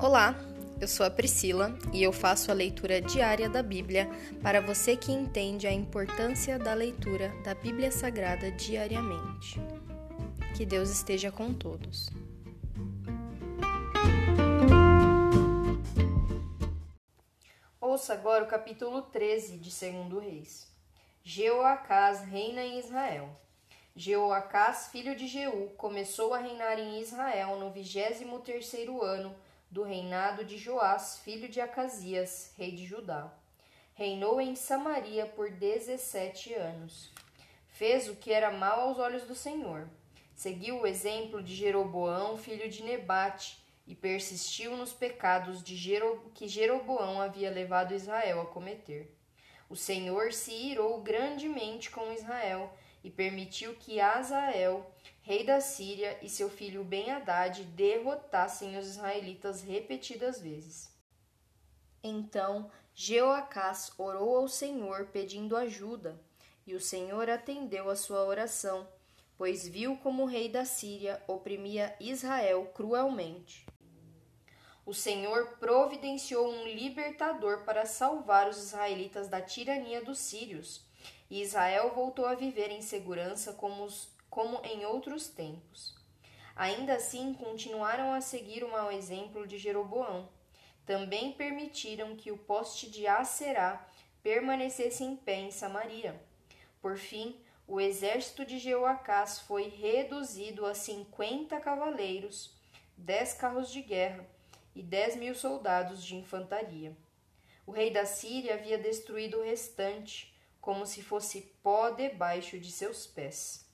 Olá, eu sou a Priscila e eu faço a leitura diária da Bíblia para você que entende a importância da leitura da Bíblia Sagrada diariamente. Que Deus esteja com todos. Ouça agora o capítulo 13 de 2 Reis. Jeoacás reina em Israel. Jeoacás, filho de Jeú, começou a reinar em Israel no vigésimo terceiro ano do reinado de Joás, filho de Acasias, rei de Judá. Reinou em Samaria por dezessete anos. Fez o que era mal aos olhos do Senhor. Seguiu o exemplo de Jeroboão, filho de Nebate, e persistiu nos pecados Jero... que Jeroboão havia levado Israel a cometer. O Senhor se irou grandemente com Israel e permitiu que Azael, rei da Síria, e seu filho Ben-Hadad derrotassem os israelitas repetidas vezes. Então Jeoacás orou ao Senhor pedindo ajuda, e o Senhor atendeu a sua oração, pois viu como o rei da Síria oprimia Israel cruelmente. O Senhor providenciou um libertador para salvar os israelitas da tirania dos sírios e Israel voltou a viver em segurança como, os, como em outros tempos. Ainda assim, continuaram a seguir o mau exemplo de Jeroboão. Também permitiram que o poste de Aserá permanecesse em pé em Samaria. Por fim, o exército de Jeoacás foi reduzido a cinquenta cavaleiros, dez carros de guerra e dez mil soldados de infantaria. O rei da Síria havia destruído o restante, como se fosse pó debaixo de seus pés.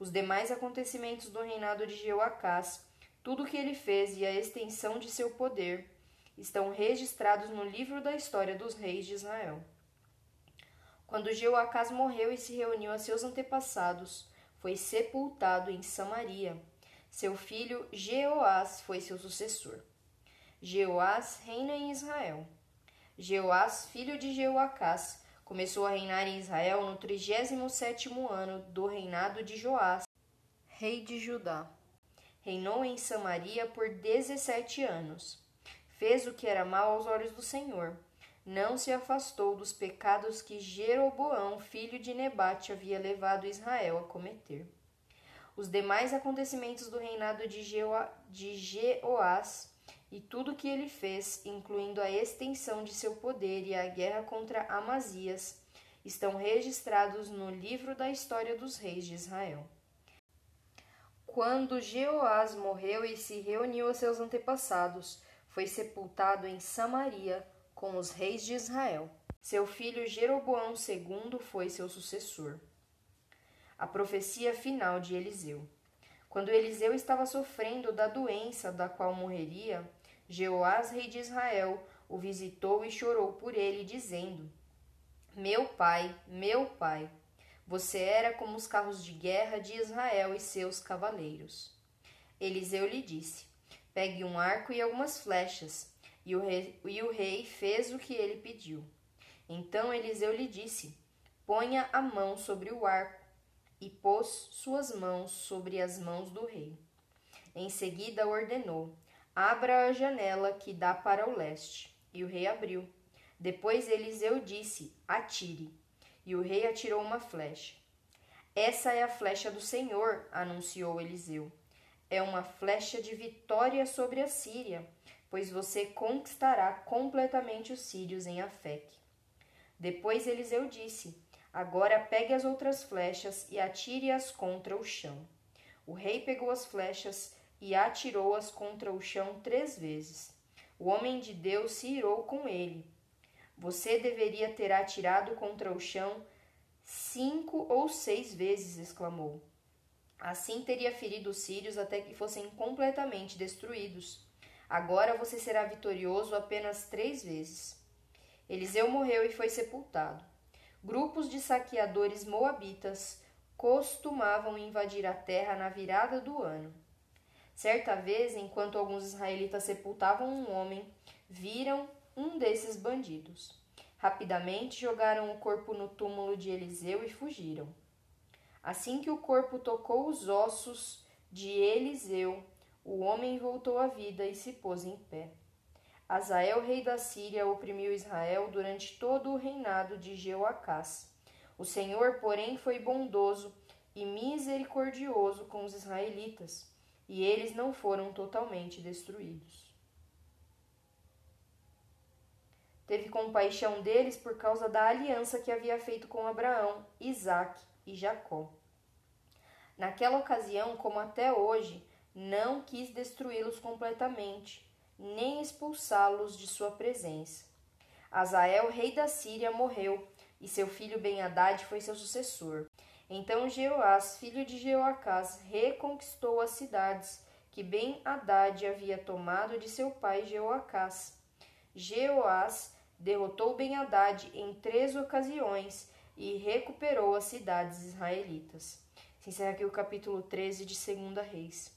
Os demais acontecimentos do reinado de Jeoacás, tudo o que ele fez e a extensão de seu poder, estão registrados no livro da história dos reis de Israel. Quando Jeoacás morreu e se reuniu a seus antepassados, foi sepultado em Samaria. Seu filho Jeoás foi seu sucessor. Jeoás reina em Israel. Jeoás, filho de Jeoacás, Começou a reinar em Israel no 37 ano do reinado de Joás, rei de Judá. Reinou em Samaria por 17 anos. Fez o que era mal aos olhos do Senhor. Não se afastou dos pecados que Jeroboão, filho de Nebate, havia levado Israel a cometer. Os demais acontecimentos do reinado de, Jeoá, de Jeoás e tudo o que ele fez, incluindo a extensão de seu poder e a guerra contra Amazias, estão registrados no livro da história dos reis de Israel. Quando Jeoás morreu e se reuniu a seus antepassados, foi sepultado em Samaria com os reis de Israel. Seu filho Jeroboão II foi seu sucessor. A profecia final de Eliseu. Quando Eliseu estava sofrendo da doença da qual morreria, Jeoás, rei de Israel, o visitou e chorou por ele, dizendo: Meu pai, meu pai, você era como os carros de guerra de Israel e seus cavaleiros. Eliseu lhe disse: Pegue um arco e algumas flechas. E o, rei, e o rei fez o que ele pediu. Então Eliseu lhe disse: Ponha a mão sobre o arco. E pôs suas mãos sobre as mãos do rei. Em seguida ordenou: Abra a janela que dá para o leste. E o rei abriu. Depois Eliseu disse: Atire. E o rei atirou uma flecha. Essa é a flecha do Senhor, anunciou Eliseu. É uma flecha de vitória sobre a Síria, pois você conquistará completamente os sírios em Afec. Depois Eliseu disse: Agora pegue as outras flechas e atire-as contra o chão. O rei pegou as flechas e atirou-as contra o chão três vezes. O homem de Deus se irou com ele. Você deveria ter atirado contra o chão cinco ou seis vezes, exclamou. Assim teria ferido os sírios até que fossem completamente destruídos. Agora você será vitorioso apenas três vezes. Eliseu morreu e foi sepultado. Grupos de saqueadores moabitas costumavam invadir a terra na virada do ano. Certa vez, enquanto alguns israelitas sepultavam um homem, viram um desses bandidos. Rapidamente jogaram o corpo no túmulo de Eliseu e fugiram. Assim que o corpo tocou os ossos de Eliseu, o homem voltou à vida e se pôs em pé. Azael, rei da Síria, oprimiu Israel durante todo o reinado de Jeoacás. O Senhor, porém, foi bondoso e misericordioso com os israelitas, e eles não foram totalmente destruídos. Teve compaixão deles por causa da aliança que havia feito com Abraão, Isaque e Jacó. Naquela ocasião, como até hoje, não quis destruí-los completamente, nem expulsá-los de sua presença. Azael, rei da Síria, morreu, e seu filho Ben-Hadad foi seu sucessor. Então Jeoás, filho de Jeoacás, reconquistou as cidades que Ben-Hadad havia tomado de seu pai Jeoacás. Jeoás derrotou Ben-Hadad em três ocasiões e recuperou as cidades israelitas. Se encerra aqui o capítulo 13 de 2 Reis.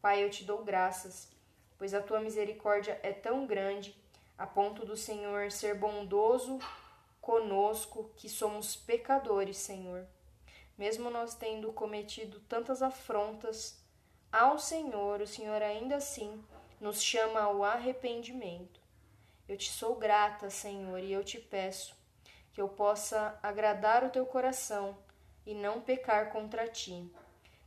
Pai, eu te dou graças pois a tua misericórdia é tão grande, a ponto do Senhor ser bondoso conosco, que somos pecadores, Senhor. Mesmo nós tendo cometido tantas afrontas ao Senhor, o Senhor ainda assim nos chama ao arrependimento. Eu te sou grata, Senhor, e eu te peço que eu possa agradar o teu coração e não pecar contra ti,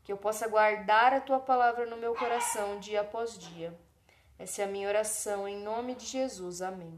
que eu possa guardar a tua palavra no meu coração dia após dia essa é a minha oração em nome de Jesus. Amém.